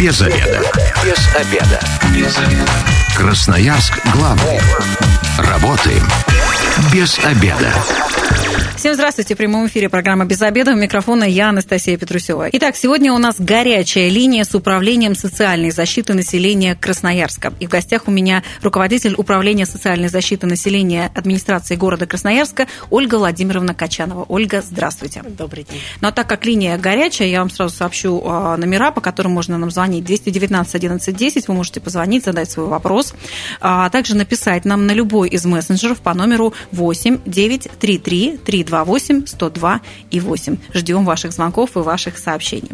Без обеда. Без обеда. Без обеда. Красноярск главный. Работаем без обеда. Всем здравствуйте. В прямом эфире программа «Без обеда». У микрофона я, Анастасия Петрусева. Итак, сегодня у нас горячая линия с управлением социальной защиты населения Красноярска. И в гостях у меня руководитель управления социальной защиты населения администрации города Красноярска Ольга Владимировна Качанова. Ольга, здравствуйте. Добрый день. Ну а так как линия горячая, я вам сразу сообщу а, номера, по которым можно нам звонить. 219 11 10. Вы можете позвонить, задать свой вопрос. А также написать нам на любой из мессенджеров по номеру 8 933 32 228 102 и 8. Ждем ваших звонков и ваших сообщений.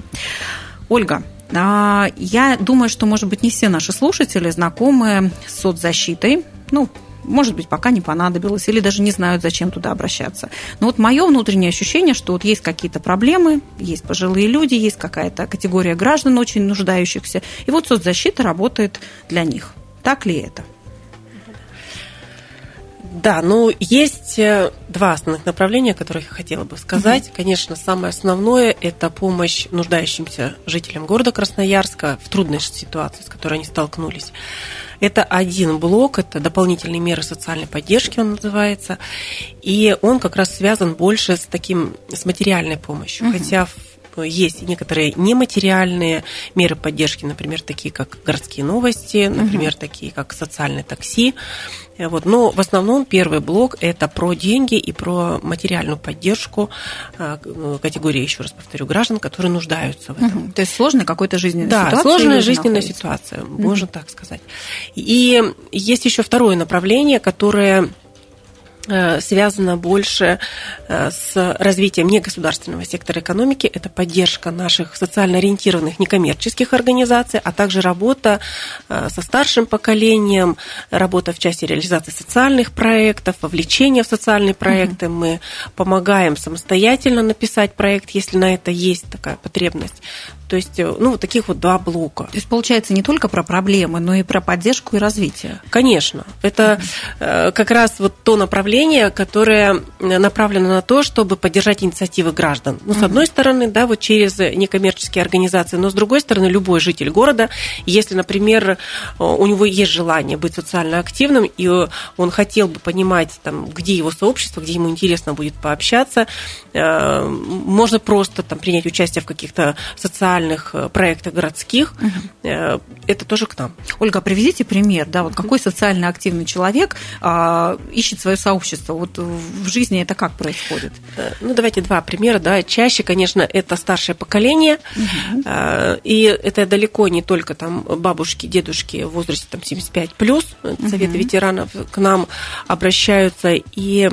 Ольга, а, я думаю, что, может быть, не все наши слушатели знакомы с соцзащитой. Ну, может быть, пока не понадобилось, или даже не знают, зачем туда обращаться. Но вот мое внутреннее ощущение, что вот есть какие-то проблемы, есть пожилые люди, есть какая-то категория граждан, очень нуждающихся, и вот соцзащита работает для них. Так ли это? Да, ну есть э, два основных направления, о которых я хотела бы сказать. Угу. Конечно, самое основное – это помощь нуждающимся жителям города Красноярска в трудной ситуации, с которой они столкнулись. Это один блок, это дополнительные меры социальной поддержки, он называется, и он как раз связан больше с таким, с материальной помощью. Угу. Хотя есть некоторые нематериальные меры поддержки, например, такие как городские новости, например, угу. такие как социальное такси. Вот. Но в основном первый блок – это про деньги и про материальную поддержку а, ну, категории, еще раз повторю, граждан, которые нуждаются в этом. Угу. То есть сложная какая-то жизненная да, ситуация? Да, сложная жизненная находится? ситуация, угу. можно так сказать. И есть еще второе направление, которое Э, связано больше э, с развитием негосударственного сектора экономики. Это поддержка наших социально ориентированных некоммерческих организаций, а также работа э, со старшим поколением, работа в части реализации социальных проектов, вовлечения в социальные проекты. Угу. Мы помогаем самостоятельно написать проект, если на это есть такая потребность. То есть, ну, вот таких вот два блока. То есть, получается, не только про проблемы, но и про поддержку и развитие. Конечно. Это как раз вот то направление, направление, которое направлено на то, чтобы поддержать инициативы граждан. Ну, с одной стороны, да, вот через некоммерческие организации, но с другой стороны, любой житель города, если, например, у него есть желание быть социально активным, и он хотел бы понимать, там, где его сообщество, где ему интересно будет пообщаться, э, можно просто там, принять участие в каких-то социальных э, проектах городских. Угу. Это тоже к нам. Ольга, приведите пример, да, вот какой социально активный человек а, ищет свое сообщество? Вот в жизни это как происходит? Э, ну, давайте два примера. Да. Чаще, конечно, это старшее поколение, угу. и это далеко не только там бабушки, дедушки в возрасте там, 75 плюс, советы угу. ветеранов к нам обращаются, и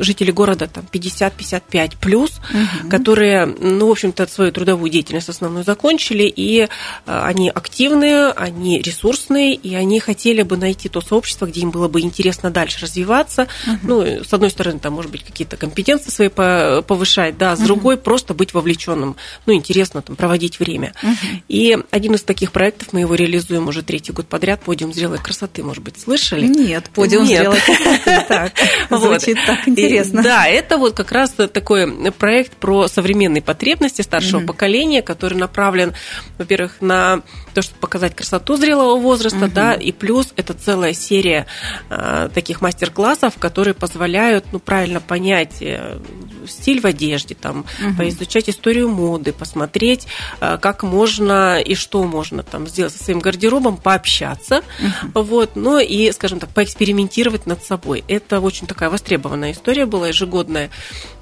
жители города там 50-55 плюс, угу. которые, ну, в общем-то, свою трудовую деятельность основную закончили, и они активные, они ресурсные, и они хотели бы найти то сообщество, где им было бы интересно дальше развиваться. Uh-huh. Ну, с одной стороны, там, может быть, какие-то компетенции свои повышать, да, с uh-huh. другой просто быть вовлеченным. Ну, интересно там проводить время. Uh-huh. И один из таких проектов мы его реализуем уже третий год подряд. Подиум зрелой красоты, может быть, слышали? Нет, подиум Нет. зрелой красоты. Так, звучит так интересно. Да, это вот как раз такой проект про современные потребности старшего поколения, который направлен, во-первых, на то, чтобы показать красоту зрелого возраста, да, и плюс это целая серия а, таких мастер-классов, классов, которые позволяют ну, правильно понять э, стиль в одежде, там, угу. поизучать историю моды, посмотреть, э, как можно и что можно там сделать со своим гардеробом, пообщаться, угу. вот, ну и, скажем так, поэкспериментировать над собой. Это очень такая востребованная история была ежегодная.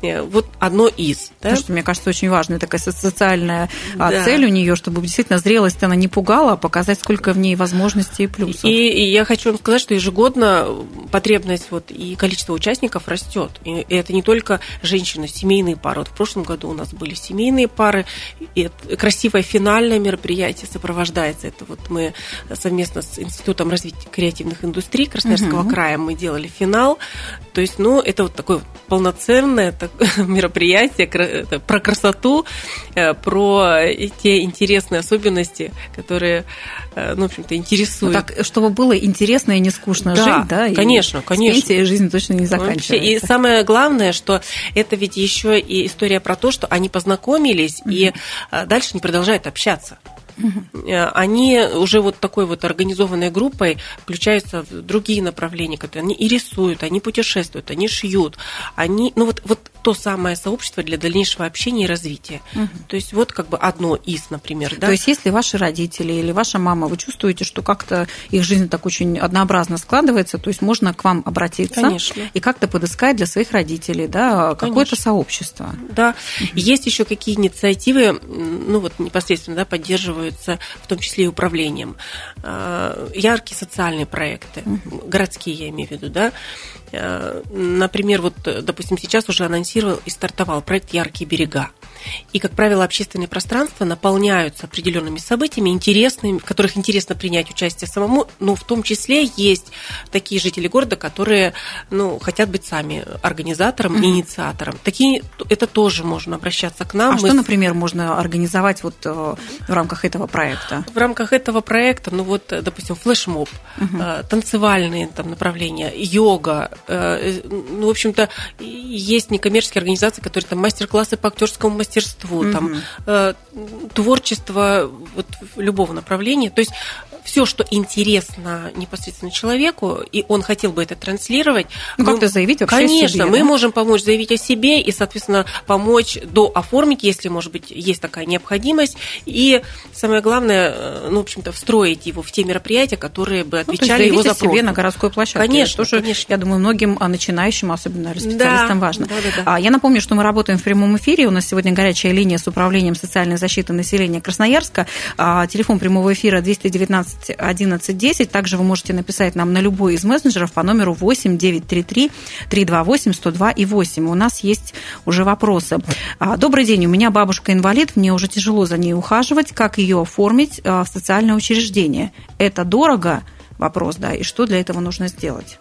Э, вот одно из. Да? Потому что, мне кажется, очень важная такая социальная а, да. цель у нее, чтобы действительно зрелость она не пугала, а показать, сколько в ней возможностей и плюсов. И, и я хочу вам сказать, что ежегодно потребность вот и количество участников растет. И это не только женщины, семейные пары. Вот в прошлом году у нас были семейные пары. И красивое финальное мероприятие сопровождается. Это вот мы совместно с Институтом развития креативных индустрий Красноярского угу. края мы делали финал. То есть, ну, это вот такое полноценное мероприятие про красоту, э, про те интересные особенности, которые, э, ну, в общем-то, интересуют. Ну, так, чтобы было интересно и не скучно да, жить, да? конечно, и конечно жизнь точно не заканчивается. И самое главное, что это ведь еще и история про то, что они познакомились угу. и а, дальше не продолжают общаться. угу. они уже вот такой вот организованной группой включаются в другие направления, которые они и рисуют, они путешествуют, они шьют, они, ну вот, вот то самое сообщество для дальнейшего общения и развития. Угу. То есть вот как бы одно из, например, да. То есть если ваши родители или ваша мама, вы чувствуете, что как-то их жизнь так очень однообразно складывается, то есть можно к вам обратиться Конечно. и как-то подыскать для своих родителей, да, какое-то сообщество. Да. Угу. Есть еще какие инициативы, ну вот непосредственно, да, поддерживаются, в том числе и управлением. А, яркие социальные проекты, угу. городские, я имею в виду, да, например, вот, допустим, сейчас уже анонсировал и стартовал проект «Яркие берега». И, как правило, общественные пространства наполняются определенными событиями, интересными, в которых интересно принять участие самому, но в том числе есть такие жители города, которые ну, хотят быть сами организатором, mm-hmm. инициатором. Такие, это тоже можно обращаться к нам. А Мы что, например, можно организовать вот э, в рамках этого проекта? В рамках этого проекта, ну вот, допустим, флешмоб, mm-hmm. танцевальные там, направления, йога, э, ну, в общем-то, есть некоммерческие организации, которые там мастер-классы по актерскому мастерству, мастерству, mm-hmm. там, э, творчество вот, любого направления. То есть все, что интересно непосредственно человеку, и он хотел бы это транслировать. Ну, как-то заявить вообще Конечно, себе, мы да? можем помочь заявить о себе и, соответственно, помочь до оформить, если, может быть, есть такая необходимость. И самое главное, э, ну, в общем-то, встроить его в те мероприятия, которые бы ну, отвечали ну, его запросу. себе на городской площадке. Конечно, тоже, конечно. я думаю, многим а, начинающим, особенно специалистам, да, важно. Да, да, да. Я напомню, что мы работаем в прямом эфире. У нас сегодня горячая линия с управлением социальной защиты населения Красноярска. А, телефон прямого эфира 219 11 10. Также вы можете написать нам на любой из мессенджеров по номеру 8 933 328 102 и 8. У нас есть уже вопросы. А, добрый день, у меня бабушка инвалид, мне уже тяжело за ней ухаживать. Как ее оформить а, в социальное учреждение? Это дорого? Вопрос, да, и что для этого нужно сделать?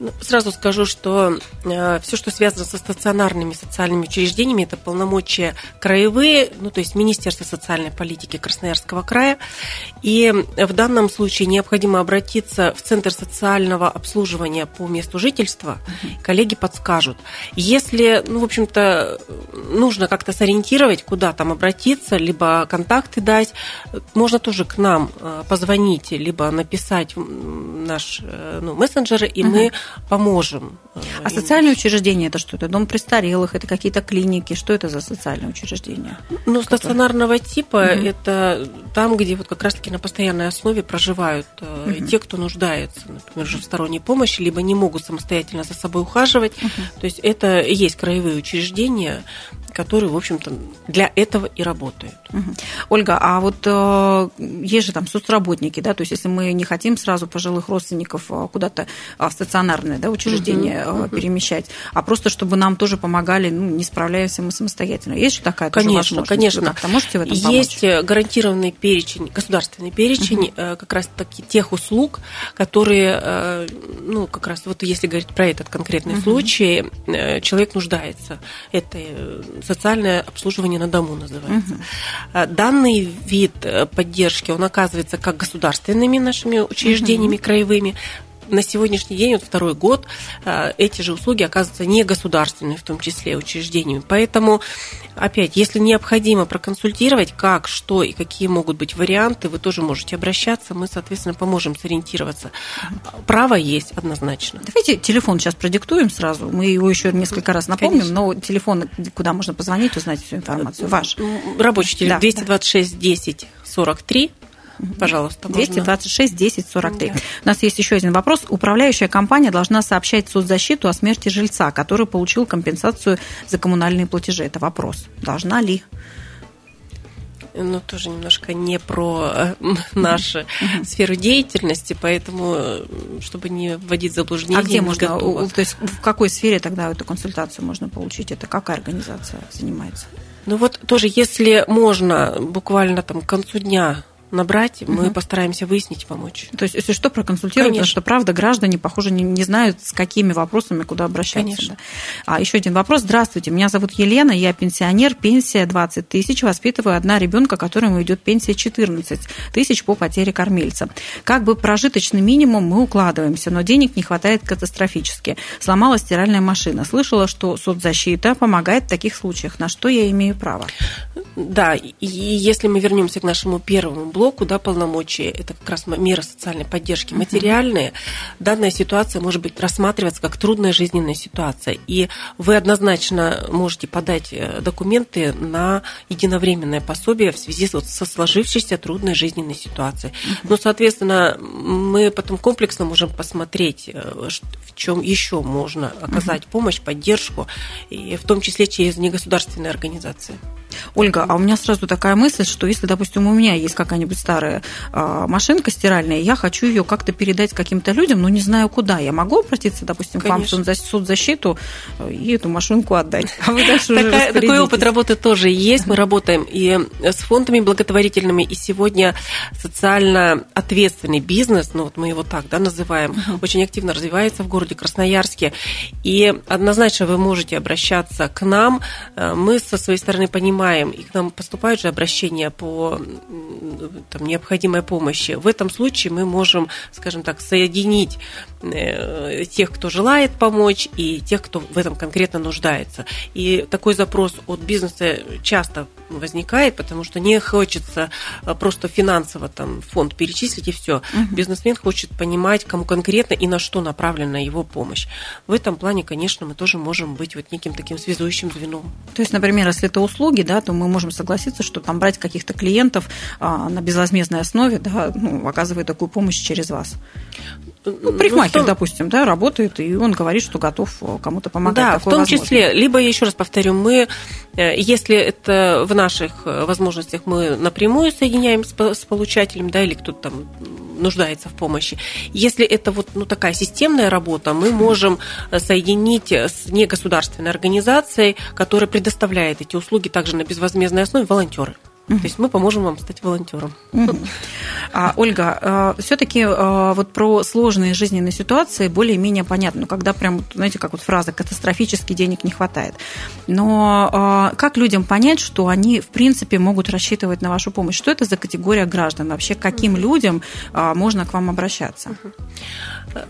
Ну, сразу скажу, что э, все, что связано со стационарными социальными учреждениями, это полномочия краевые, ну, то есть Министерство социальной политики Красноярского края. И в данном случае необходимо обратиться в Центр социального обслуживания по месту жительства. Коллеги подскажут. Если, ну, в общем-то, нужно как-то сориентировать, куда там обратиться, либо контакты дать, можно тоже к нам э, позвонить, либо написать наш э, ну, мессенджеры, и мы поможем. А социальное учреждение это что? Это дом престарелых, это какие-то клиники? Что это за социальное учреждение? Ну, стационарного типа угу. это там, где вот как раз-таки на постоянной основе проживают угу. те, кто нуждается, например, в сторонней помощи, либо не могут самостоятельно за собой ухаживать. Угу. То есть это есть краевые учреждения, которые, в общем-то, для этого и работают. Угу. Ольга, а вот э, есть же там соцработники, да, то есть если мы не хотим сразу пожилых родственников э, куда-то в стационарное да, учреждение угу. перемещать, а просто чтобы нам тоже помогали, ну, не справляемся мы самостоятельно. Есть же такая конечно, возможность? Конечно, конечно. можете в этом Есть помочь? гарантированный перечень, государственный перечень угу. как раз таки тех услуг, которые, ну, как раз вот если говорить про этот конкретный угу. случай, человек нуждается. Это социальное обслуживание на дому называется. Угу. Данный вид э, поддержки, он оказывается как государственными нашими учреждениями краевыми, на сегодняшний день, вот второй год, э, эти же услуги оказываются не государственными, в том числе учреждениями. Поэтому, опять, если необходимо проконсультировать, как, что и какие могут быть варианты, вы тоже можете обращаться, мы, соответственно, поможем сориентироваться. Право есть однозначно. Давайте телефон сейчас продиктуем сразу, мы его еще несколько раз напомним, Конечно. но телефон, куда можно позвонить, узнать всю информацию, ваш. Рабочий телефон да, 226 да. 10 43 Пожалуйста, 226 10 43. Да. У нас есть еще один вопрос. Управляющая компания должна сообщать соцзащиту о смерти жильца, который получил компенсацию за коммунальные платежи. Это вопрос. Должна ли? ну, тоже немножко не про э, нашу сферу деятельности, поэтому, э, чтобы не вводить заблуждение, А где можно, готова. то есть в какой сфере тогда эту консультацию можно получить? Это какая организация занимается? Ну вот тоже, если можно буквально там к концу дня набрать, угу. мы постараемся выяснить, помочь. То есть, если что, проконсультировать, потому что, правда, граждане, похоже, не, не знают, с какими вопросами куда обращаться. Конечно. Да. А еще один вопрос. Здравствуйте, меня зовут Елена, я пенсионер, пенсия 20 тысяч, воспитываю одна ребенка, которому идет пенсия 14 тысяч по потере кормильца. Как бы прожиточный минимум мы укладываемся, но денег не хватает катастрофически. Сломалась стиральная машина. Слышала, что соцзащита помогает в таких случаях. На что я имею право? Да, и если мы вернемся к нашему первому блоку, да, полномочия, это как раз меры социальной поддержки, материальные, данная ситуация может быть рассматриваться как трудная жизненная ситуация. И вы однозначно можете подать э, документы на единовременное пособие в связи вот со сложившейся трудной жизненной ситуацией. Ну, соответственно, мы потом комплексно можем посмотреть, э, в чем еще можно оказать помощь, поддержку, и в том числе через негосударственные организации. Ольга, а у меня сразу такая мысль, что если, допустим, у меня есть какая-нибудь старая э, машинка стиральная, я хочу ее как-то передать каким-то людям, но не знаю куда, я могу обратиться, допустим, Конечно. к вам в соцзащиту э, и эту машинку отдать? А вы дальше Такая, Такой опыт работы тоже есть. Мы работаем и с фондами благотворительными, и сегодня социально ответственный бизнес, ну вот мы его так да, называем, очень активно развивается в городе Красноярске. И однозначно вы можете обращаться к нам. Э, мы со своей стороны понимаем, понимаем, и к нам поступают же обращения по там, необходимой помощи, в этом случае мы можем, скажем так, соединить э, тех, кто желает помочь, и тех, кто в этом конкретно нуждается. И такой запрос от бизнеса часто возникает, потому что не хочется э, просто финансово там фонд перечислить и все. Угу. Бизнесмен хочет понимать, кому конкретно и на что направлена его помощь. В этом плане, конечно, мы тоже можем быть вот неким таким связующим звеном. То есть, например, если это услуги, да, то мы можем согласиться, что там брать каких-то клиентов а, на безвозмездной основе, да, ну, оказывает такую помощь через вас. Ну, ну парикмахер, ну, том... допустим, да, работает, и он говорит, что готов кому-то помогать. Да, в том возможно. числе, либо, еще раз повторю, мы, э, если это в наших э, возможностях, мы напрямую соединяем с, с получателем, да, или кто-то там нуждается в помощи. Если это вот ну, такая системная работа, мы можем соединить с негосударственной организацией, которая предоставляет эти услуги также на безвозмездной основе, волонтеры. То есть мы поможем вам стать волонтером. А, Ольга, а, все-таки а, вот про сложные жизненные ситуации более-менее понятно. Ну, когда прям, знаете, как вот фраза «катастрофически денег не хватает». Но а, как людям понять, что они, в принципе, могут рассчитывать на вашу помощь? Что это за категория граждан? Вообще, каким людям можно к вам обращаться?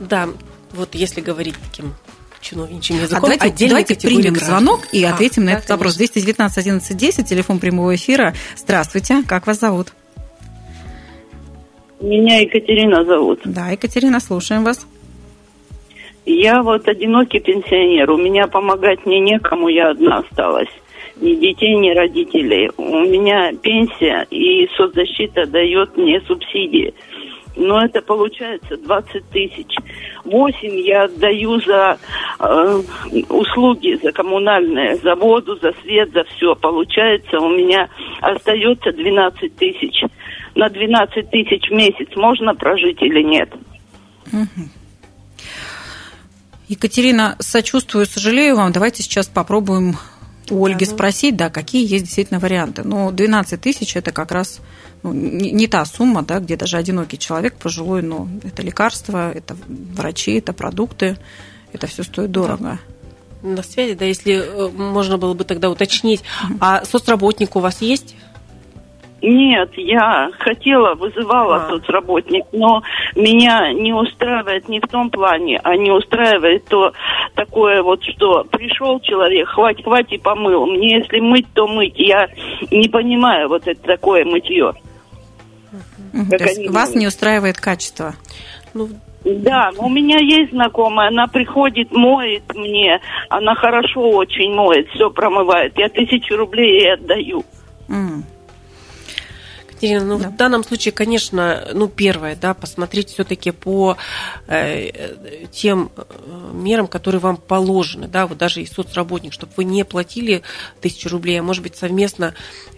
Да, вот если говорить таким чиновничьим языком. А давайте, давайте примем граждан. звонок и а, ответим на этот конечно. вопрос. 219 11 10, телефон прямого эфира. Здравствуйте, как вас зовут? Меня Екатерина зовут. Да, Екатерина, слушаем вас. Я вот одинокий пенсионер. У меня помогать мне некому, я одна осталась. Ни детей, ни родителей. У меня пенсия, и соцзащита дает мне субсидии но это получается 20 тысяч. 8 я отдаю за э, услуги, за коммунальные, за воду, за свет, за все. Получается, у меня остается 12 тысяч. На 12 тысяч в месяц можно прожить или нет? Екатерина, сочувствую, сожалею вам. Давайте сейчас попробуем у Ольги да, ну... спросить, да, какие есть действительно варианты. Ну, 12 тысяч – это как раз ну, не, не та сумма, да, где даже одинокий человек пожилой, но это лекарства, это врачи, это продукты, это все стоит дорого. На связи, да, если э, можно было бы тогда уточнить, а соцработник у вас есть? Нет, я хотела, вызывала а. соцработник, но меня не устраивает не в том плане, а не устраивает то такое вот, что пришел человек, хватит, хватит, помыл. Мне если мыть, то мыть. Я не понимаю вот это такое мытье. То есть вас не устраивает качество? Ну, да, у меня есть знакомая, она приходит, моет мне, она хорошо очень моет, все промывает. Я тысячу рублей ей отдаю. Mm. Екатерина, ну да. в данном случае, конечно, ну первое, да, посмотреть все-таки по э, тем э, мерам, которые вам положены, да, вот даже и соцработник, чтобы вы не платили тысячу рублей, а может быть совместно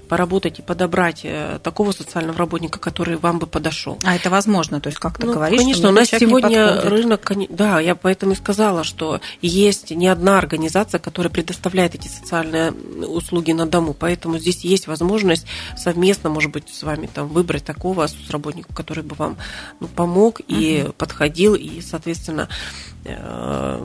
поработать и подобрать э, такого социального работника, который вам бы подошел. А это возможно, то есть как то ну, говоришь? Конечно, у нас сегодня рынок, да, я поэтому и сказала, что есть не одна организация, которая предоставляет эти социальные услуги на дому, поэтому здесь есть возможность совместно, может быть, с вами вами там выбрать такого соцработника, который бы вам ну, помог и угу. подходил, и, соответственно, Э,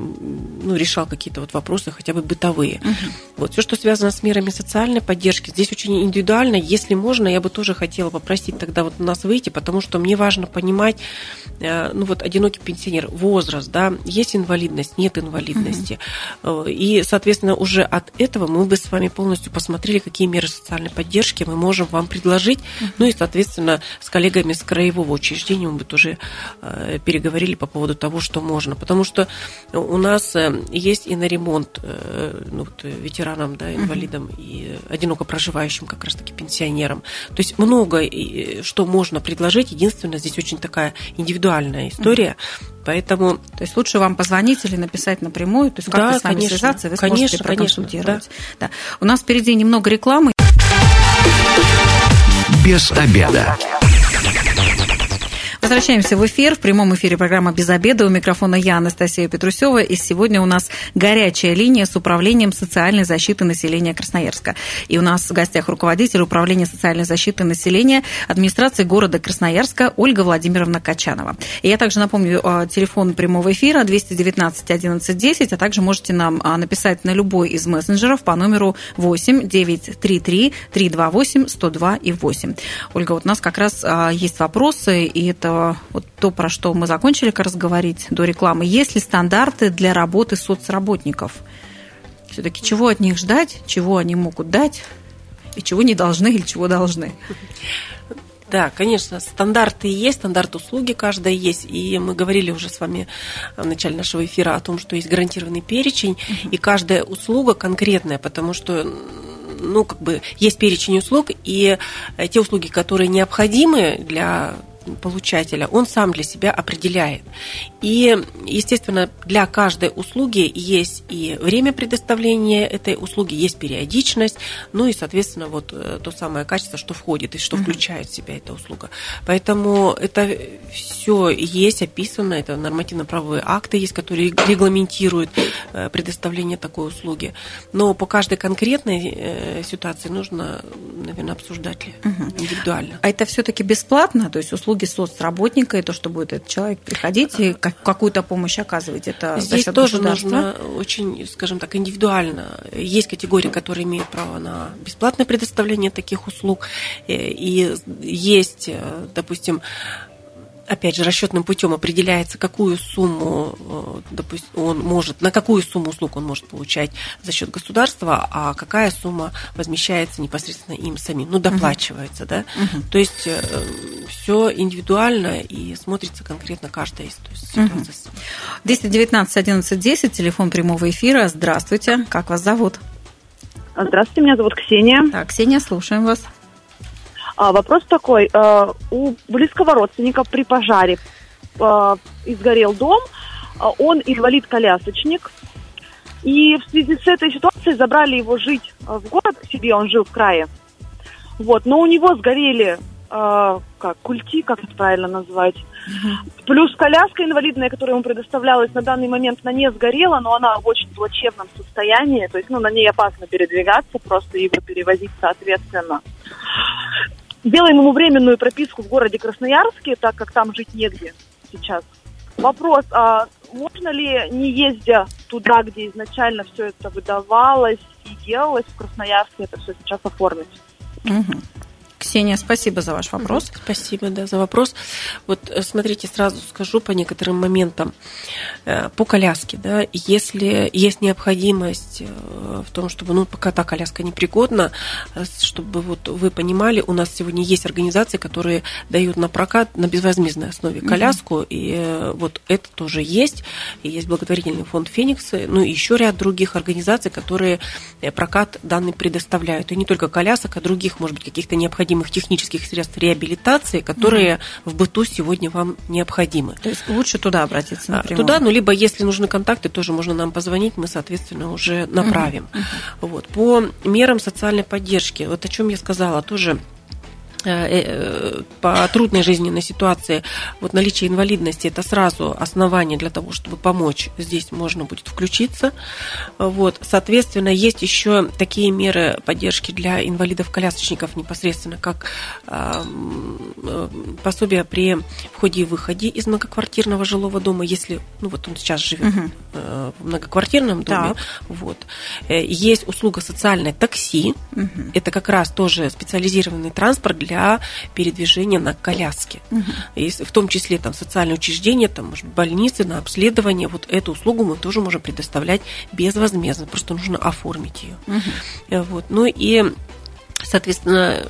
ну, решал какие-то вот вопросы, хотя бы бытовые. Угу. Вот все, что связано с мерами социальной поддержки, здесь очень индивидуально. Если можно, я бы тоже хотела попросить тогда вот у нас выйти, потому что мне важно понимать, э, ну вот одинокий пенсионер, возраст, да, есть инвалидность, нет инвалидности, угу. и, соответственно, уже от этого мы бы с вами полностью посмотрели, какие меры социальной поддержки мы можем вам предложить, угу. Ну и, соответственно, с коллегами с краевого учреждения мы бы тоже переговорили по поводу того, что можно, потому что что у нас э, есть и на ремонт э, ну, вот, ветеранам, да, инвалидам и одиноко проживающим как раз-таки пенсионерам. То есть много что можно предложить. Единственное, здесь очень такая индивидуальная история. Поэтому... То есть лучше вам позвонить или написать напрямую, то есть как да, с вами конечно, связаться, вы конечно, сможете проконсультировать. Конечно, да. Да. У нас впереди немного рекламы. Без обеда. Возвращаемся в эфир. В прямом эфире программа «Без обеда». У микрофона я, Анастасия Петрусева. И сегодня у нас горячая линия с управлением социальной защиты населения Красноярска. И у нас в гостях руководитель управления социальной защиты населения администрации города Красноярска Ольга Владимировна Качанова. И я также напомню э, телефон прямого эфира 219 11 10, а также можете нам э, написать на любой из мессенджеров по номеру 8 933 328 102 и 8. Ольга, вот у нас как раз э, есть вопросы, и это вот то, про что мы закончили как раз говорить до рекламы, есть ли стандарты для работы соцработников? Все-таки чего от них ждать, чего они могут дать, и чего не должны или чего должны? Да, конечно, стандарты есть, стандарт услуги каждая есть. И мы говорили уже с вами в начале нашего эфира о том, что есть гарантированный перечень, и каждая услуга конкретная, потому что ну, как бы есть перечень услуг, и те услуги, которые необходимы для получателя, он сам для себя определяет. И, естественно, для каждой услуги есть и время предоставления этой услуги, есть периодичность, ну и, соответственно, вот э, то самое качество, что входит и что включает в себя эта услуга. Поэтому это все есть описано, это нормативно-правовые акты есть, которые регламентируют э, предоставление такой услуги. Но по каждой конкретной э, ситуации нужно, наверное, обсуждать индивидуально. А это все-таки бесплатно, то есть услуги услуги соцработника, и то, что будет этот человек приходить и какую-то помощь оказывать, это Здесь тоже нужно очень, скажем так, индивидуально. Есть категории, которые имеют право на бесплатное предоставление таких услуг, э, и есть, э, допустим, опять же, расчетным путем определяется, какую сумму, э, допустим, он может, на какую сумму услуг он может получать за счет государства, а какая сумма возмещается непосредственно им самим, ну, доплачивается, да. То есть э, все индивидуально и смотрится конкретно каждая из ситуаций. Uh-huh. 219 11 10, телефон прямого эфира. Здравствуйте, как вас зовут? Здравствуйте, меня зовут Ксения. Так, Ксения, слушаем вас. А, вопрос такой. А, у близкого родственника при пожаре а, изгорел дом, а, он инвалид-колясочник. И в связи с этой ситуацией забрали его жить в город к себе, он жил в крае. Вот, но у него сгорели э, как культи, как это правильно назвать. Плюс коляска инвалидная, которая ему предоставлялась на данный момент, на не сгорела, но она в очень плачевном состоянии. То есть, ну, на ней опасно передвигаться, просто его перевозить соответственно. Делаем ему временную прописку в городе Красноярске, так как там жить негде сейчас. Вопрос, а можно ли, не ездя туда, где изначально все это выдавалось и делалось в Красноярске, это все сейчас оформить? Угу. Ксения, спасибо за ваш вопрос. Спасибо, да, за вопрос. Вот э, смотрите, сразу скажу по некоторым моментам. Э, по коляске, да, если есть необходимость э, в том, чтобы, ну, пока та коляска непригодна, чтобы вот вы понимали, у нас сегодня есть организации, которые дают на прокат на безвозмездной основе коляску, угу. и вот это тоже есть. И есть благотворительный фонд «Феникс», ну и еще ряд других организаций, которые прокат данный предоставляют. И не только колясок, а других, может быть, каких-то необходимых необходимых технических средств реабилитации, которые угу. в быту сегодня вам необходимы. То есть лучше туда обратиться а, напрямую? Туда, ну, либо если нужны контакты, тоже можно нам позвонить, мы, соответственно, уже направим. Угу. Вот. По мерам социальной поддержки, вот о чем я сказала, тоже по трудной жизненной ситуации, вот наличие инвалидности это сразу основание для того, чтобы помочь. Здесь можно будет включиться. Вот. Соответственно, есть еще такие меры поддержки для инвалидов-колясочников непосредственно, как э, пособие при входе и выходе из многоквартирного жилого дома, если, ну вот он сейчас живет угу. в многоквартирном доме. Так. Вот. Есть услуга социальное такси. Угу. Это как раз тоже специализированный транспорт для передвижения на коляске. Угу. И в том числе там социальные учреждения, там, может, больницы на обследование. Вот эту услугу мы тоже можем предоставлять безвозмездно. Просто нужно оформить ее. Угу. Вот. Ну и, соответственно,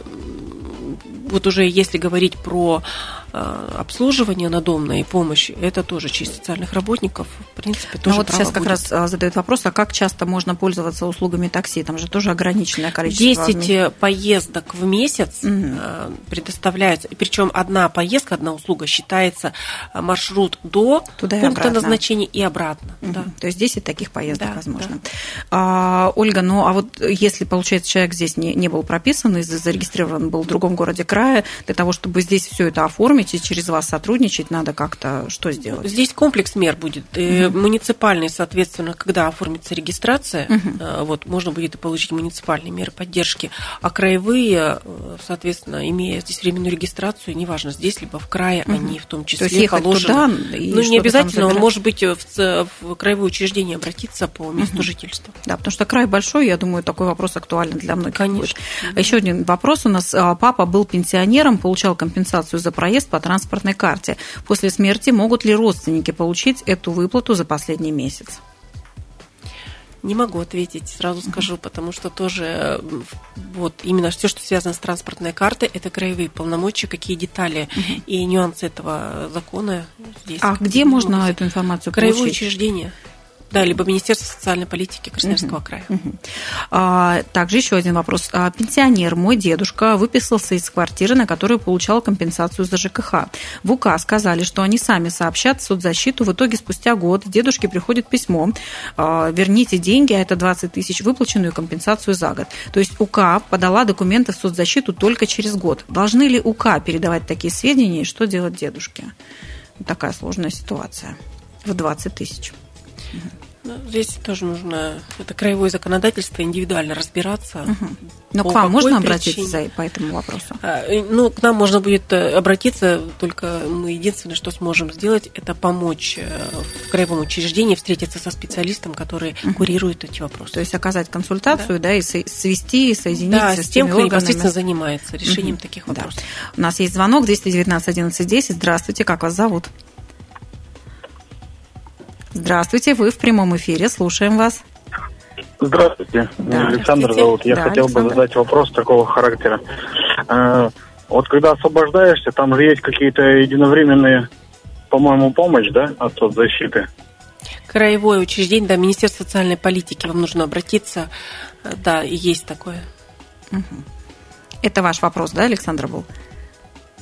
вот уже если говорить про обслуживание надомное и помощь, это тоже часть социальных работников. В принципе, тоже Ну вот сейчас как раз а, задают вопрос, а как часто можно пользоваться услугами такси? Там же тоже ограниченное количество. 10 э, поездок в месяц угу. предоставляется. Причем одна поездка, одна услуга считается маршрут до Туда пункта обратно. назначения и обратно. Угу. Да. То есть 10 таких поездок да, возможно. Да. А, Ольга, ну а вот если, получается, человек здесь не, не был прописан и зарегистрирован был в другом городе края, для того, чтобы здесь все это оформить, и через вас сотрудничать, надо как-то что сделать? Здесь комплекс мер будет. Угу. Муниципальный, соответственно, когда оформится регистрация, угу. вот можно будет получить муниципальные меры поддержки. А краевые, э, соответственно, имея здесь временную регистрацию, неважно, здесь либо в крае, угу. они в том числе То есть положены. Туда и ну, не обязательно, он может быть в, в краевое учреждение обратиться по месту угу. жительства. Да, потому что край большой, я думаю, такой вопрос актуален для многих. Конечно. Будет. Еще один вопрос у нас. А, папа был пенсионером, получал компенсацию за проезд по транспортной карте. После смерти могут ли родственники получить эту выплату за последний месяц? Не могу ответить, сразу скажу, потому что тоже вот именно все, что связано с транспортной картой, это краевые полномочия, какие детали и нюансы этого закона здесь. А где можно эту информацию получить? Краевое учреждение. Да, либо Министерство социальной политики Красноярского угу. края. Угу. А, также еще один вопрос. А, пенсионер, мой дедушка, выписался из квартиры, на которую получал компенсацию за ЖКХ. В УК сказали, что они сами сообщат в соцзащиту. В итоге спустя год дедушке приходит письмо. А, верните деньги, а это 20 тысяч, выплаченную компенсацию за год. То есть УК подала документы в соцзащиту только через год. Должны ли УК передавать такие сведения и что делать дедушке? Такая сложная ситуация в 20 тысяч. Ну, здесь тоже нужно, это краевое законодательство, индивидуально разбираться. Угу. Но к вам можно обратиться за, по этому вопросу? А, ну, к нам можно будет э, обратиться, только мы единственное, что сможем сделать, это помочь э, в краевом учреждении встретиться со специалистом, который угу. курирует эти вопросы. То есть оказать консультацию, да, да и свести, соединить да, с, с тем, кто органами. непосредственно занимается решением угу. таких вопросов. Да. У нас есть звонок 219 11 10. Здравствуйте, как вас зовут? Здравствуйте, вы в прямом эфире, слушаем вас. Здравствуйте, да, Александр здравствуйте. зовут. Я да, хотел Александр. бы задать вопрос такого характера. А, вот когда освобождаешься, там же есть какие-то единовременные, по-моему, помощь, да, от соцзащиты? Краевое учреждение, да, Министерство социальной политики, вам нужно обратиться. Да, есть такое. Это ваш вопрос, да, Александр был?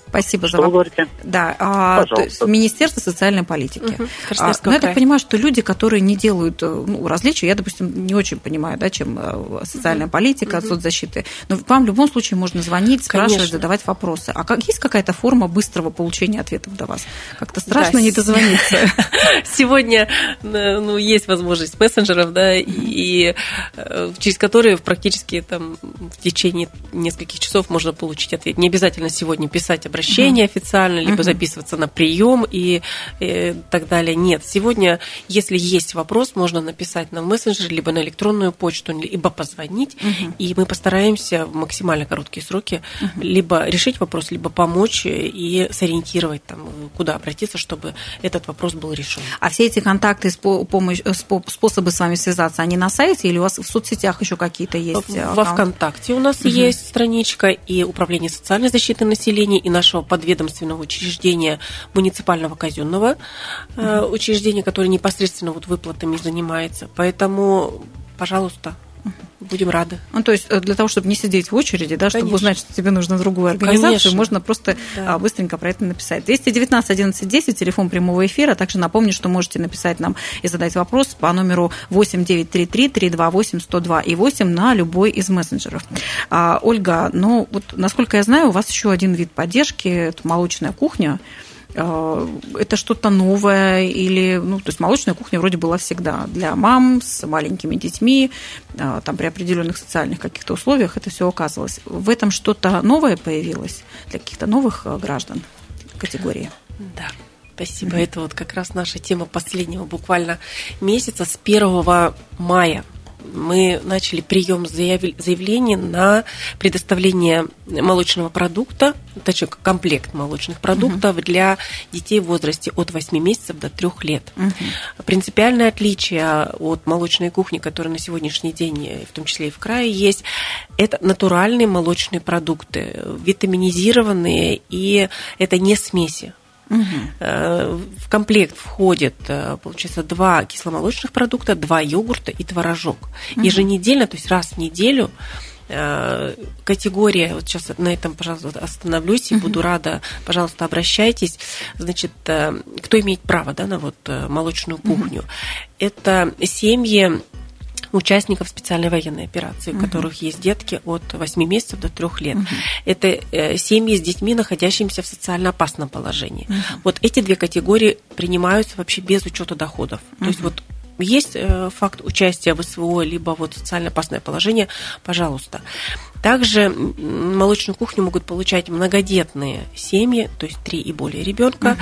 Спасибо что за вопрос. Вы говорите? Да, а, то есть Министерство социальной политики. Угу. А, но я так понимаю, что люди, которые не делают э, ну, различия, я, допустим, не очень понимаю, да, чем э, социальная угу. политика, угу. соцзащиты, но вам в любом случае можно звонить, спрашивать, Конечно. задавать вопросы. А как, есть какая-то форма быстрого получения ответов до вас? Как-то страшно да. не дозвониться. Сегодня ну, есть возможность мессенджеров, да, и э, через которые практически там в течение нескольких часов можно получить ответ. Не обязательно сегодня писать обращение обращение угу. официально, либо угу. записываться на прием и, и э, так далее. Нет, сегодня, если есть вопрос, можно написать на мессенджер, либо на электронную почту, либо позвонить, угу. и мы постараемся в максимально короткие сроки угу. либо решить вопрос, либо помочь и сориентировать, там, куда обратиться, чтобы этот вопрос был решен. А все эти контакты, помощь, э, способы с вами связаться, они на сайте или у вас в соцсетях еще какие-то есть? Во ВКонтакте у нас угу. есть страничка и Управление социальной защиты населения, и наш нашего подведомственного учреждения муниципального казенного э, учреждения, которое непосредственно вот выплатами занимается. Поэтому, пожалуйста. Будем рады. Ну, то есть э, для того, чтобы не сидеть в очереди, да, чтобы узнать, что тебе нужно другую организацию, Конечно. можно просто да. А, быстренько про это написать. 219 11 10, телефон прямого эфира. Также напомню, что можете написать нам и задать вопрос по номеру 8933 328 102 и 8 на любой из мессенджеров. А, Ольга, ну вот насколько я знаю, у вас еще один вид поддержки – это молочная кухня. А, это что-то новое или, ну, то есть молочная кухня вроде была всегда для мам с маленькими детьми, а, там при определенных социальных каких-то условиях это все оказывалось. В этом что-то новое появилось для каких-то новых а, граждан категории? Да. Спасибо. Это вот как раз наша тема последнего буквально месяца с 1 мая мы начали прием заявлений на предоставление молочного продукта, точнее, комплект молочных продуктов угу. для детей в возрасте от 8 месяцев до 3 лет. Угу. Принципиальное отличие от молочной кухни, которая на сегодняшний день, в том числе и в крае, есть, это натуральные молочные продукты, витаминизированные, и это не смеси. Угу. В комплект входит, э, получается, два кисломолочных продукта, два йогурта и творожок. Угу. Еженедельно, то есть раз в неделю э, категория, вот сейчас на этом, пожалуйста, остановлюсь и uh буду рада, пожалуйста, обращайтесь. Значит, кто имеет право да, на вот молочную кухню? uh Это семьи участников специальной военной операции, у которых есть детки от 8 месяцев до 3 лет. Это э, семьи с детьми, находящимися в социально опасном положении. Вот эти две категории принимаются вообще без учета доходов. То есть вот есть э, факт участия в СВО, либо вот социально опасное положение, пожалуйста. Также молочную кухню могут получать многодетные семьи, то есть три и более ребенка,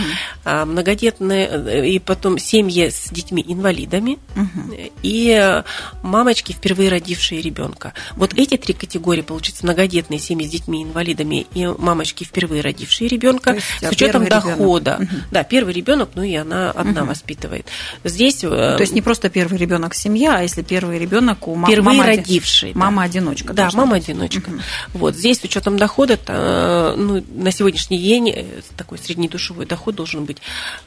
угу. многодетные э, и потом семьи с детьми-инвалидами угу. и мамочки, впервые родившие ребенка. Вот эти три категории, получается, многодетные семьи с детьми-инвалидами и мамочки, впервые родившие ребенка, с а учетом дохода. Угу. Да, первый ребенок, ну и она одна угу. воспитывает. Здесь... Э, то есть не просто первый ребенок семья, а если первый ребенок у мамы... Впервые мама, родивший. Мама-одиночка. Да, мама-одиночка одиночка. Угу. Вот здесь с учетом дохода, то, ну, на сегодняшний день э, такой среднедушевой доход должен быть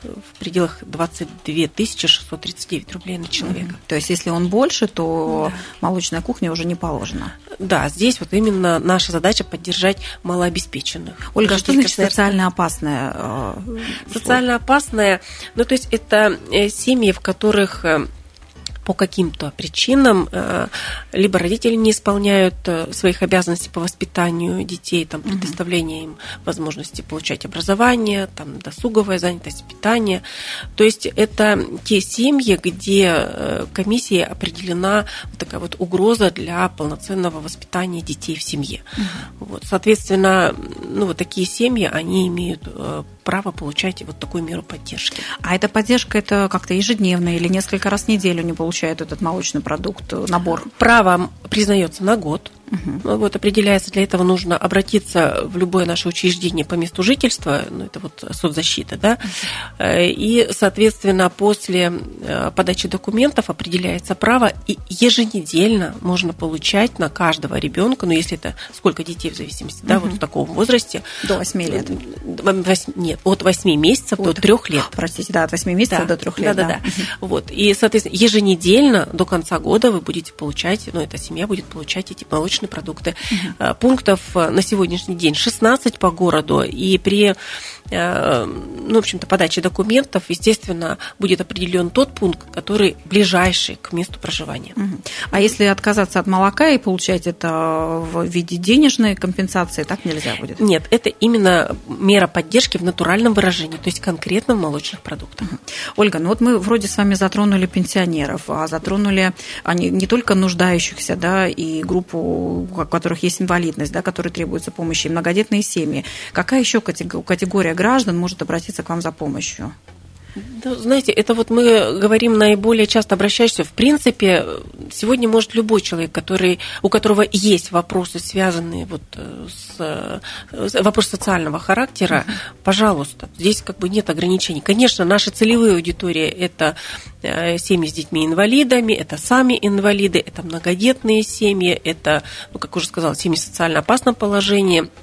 э, в пределах 22 639 рублей на человека. Угу. То есть если он больше, то да. молочная кухня уже не положена. Да, здесь вот именно наша задача поддержать малообеспеченных. Ольга, что значит социально опасная? Э, социально опасная, ну то есть это семьи, в которых по каким-то причинам э, либо родители не исполняют э, своих обязанностей по воспитанию детей, там, предоставление им возможности получать образование, там, досуговая занятость, питание. То есть это те семьи, где э, комиссией определена вот такая вот угроза для полноценного воспитания детей в семье. Угу. Вот, соответственно, ну, вот такие семьи, они имеют право получать вот такую меру поддержки. А эта поддержка это как-то ежедневно или несколько раз в неделю не получают этот молочный продукт, набор? Право признается на год. Угу. Вот определяется, для этого нужно обратиться в любое наше учреждение по месту жительства, ну это вот соцзащита, да, угу. и, соответственно, после э, подачи документов определяется право, и еженедельно можно получать на каждого ребенка, ну если это сколько детей в зависимости, угу. да, вот в таком возрасте. До 8 лет. 8, нет, от 8 месяцев от, до 3 лет. Простите, да, от 8 месяцев да, до 3 лет. Да, да, да. Угу. Вот, и, соответственно, еженедельно до конца года вы будете получать, ну эта семья будет получать эти молочные молочные продукты. Угу. Пунктов э, на сегодняшний день 16 по городу, и при Э, ну, в общем-то, подачи документов, естественно, будет определен тот пункт, который ближайший к месту проживания. А если отказаться от молока и получать это в виде денежной компенсации, так нельзя будет? Нет, это именно мера поддержки в натуральном выражении, то есть конкретно в молочных продуктах. Ольга, ну вот мы вроде с вами затронули пенсионеров, а затронули они не только нуждающихся, да, и группу, у которых есть инвалидность, да, которые требуется помощи, и многодетные семьи. Какая еще категория граждан может обратиться к вам за помощью? Да, знаете, это вот мы говорим наиболее часто обращаешься. В принципе, сегодня может любой человек, который, у которого есть вопросы, связанные вот э, с, с вопрос социального характера, пожалуйста, здесь как бы нет ограничений. Конечно, наша целевая аудитория это э, семьи с детьми-инвалидами, это сами инвалиды, это многодетные семьи, это, ну, как уже сказала, семьи в социально опасном положении –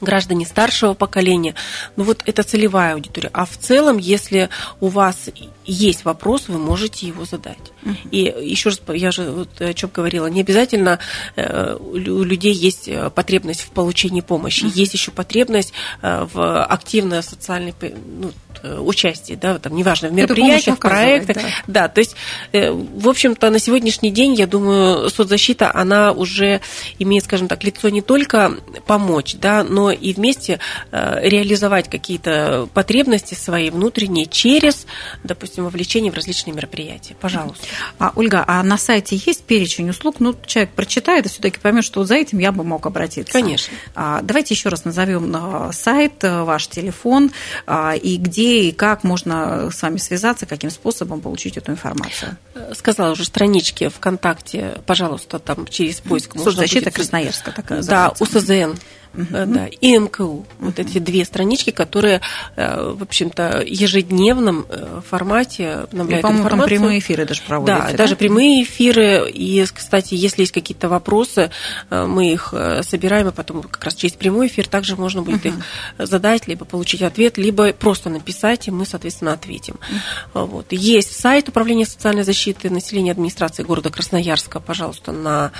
граждане старшего поколения. Ну вот это целевая аудитория. А в целом, если у вас есть вопрос, вы можете его задать. И еще раз, я же вот о чем говорила, не обязательно э, у людей есть потребность в получении помощи, есть еще потребность э, в активной социальной ну, участии, да, там, неважно, в мероприятиях, в проектах. Да. да, то есть, в общем-то, на сегодняшний день, я думаю, соцзащита, она уже имеет, скажем так, лицо не только помочь, да, но и вместе реализовать какие-то потребности свои внутренние через, допустим, вовлечение в различные мероприятия. Пожалуйста. А, Ольга, а на сайте есть перечень услуг? Ну, человек прочитает и все-таки поймет, что вот за этим я бы мог обратиться. Конечно. А, давайте еще раз назовем сайт, ваш телефон а, и где и как можно с вами связаться, каким способом получить эту информацию. Сказала уже странички ВКонтакте, пожалуйста, там через поиск. Соцзащита будет... Красноярска такая. Да, УСЗН uh да, и МКУ. uh Вот эти две странички, которые, э, в общем-то, ежедневном э, формате обновляют и, информацию. прямые эфиры даже проводите. Да, да, даже прямые эфиры. И, кстати, если есть какие-то вопросы, мы их собираем, и потом как раз через прямой эфир также можно будет uh их задать, либо получить ответ, либо просто написать, и мы, соответственно, ответим. uh Вот. Есть сайт Управления социальной защиты населения администрации города Красноярска. Пожалуйста, на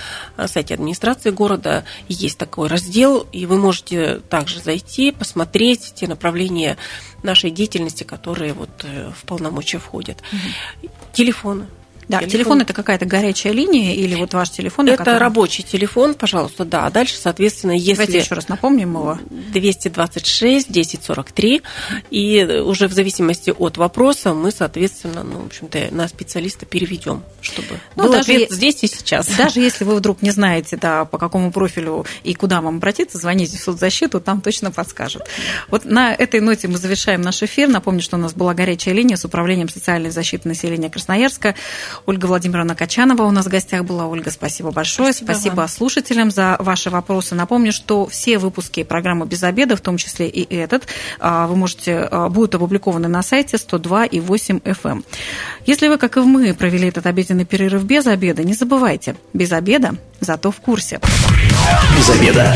сайте администрации города есть такой раздел, и вы можете также зайти, посмотреть те направления нашей деятельности, которые вот э, в полномочия входят. Угу. Телефоны да, телефон, телефон это какая-то горячая линия или вот ваш телефон? Это котором... рабочий телефон, пожалуйста, да. А дальше, соответственно, если... Давайте еще раз напомним его. 226 1043. И уже в зависимости от вопроса мы, соответственно, ну, в общем-то, на специалиста переведем, чтобы ну, был даже ответ е... здесь и сейчас. Даже если вы вдруг не знаете, да, по какому профилю и куда вам обратиться, звоните в соцзащиту, там точно подскажут. Вот на этой ноте мы завершаем наш эфир. Напомню, что у нас была горячая линия с Управлением социальной защиты населения Красноярска. Ольга Владимировна Качанова у нас в гостях была. Ольга, спасибо большое. Спасибо, спасибо вам. слушателям за ваши вопросы. Напомню, что все выпуски программы «Без обеда», в том числе и этот, а, вы можете, а, будут опубликованы на сайте 102 и 8 FM. Эм. Если вы, как и мы, провели этот обеденный перерыв без обеда, не забывайте, без обеда, зато в курсе. Без обеда.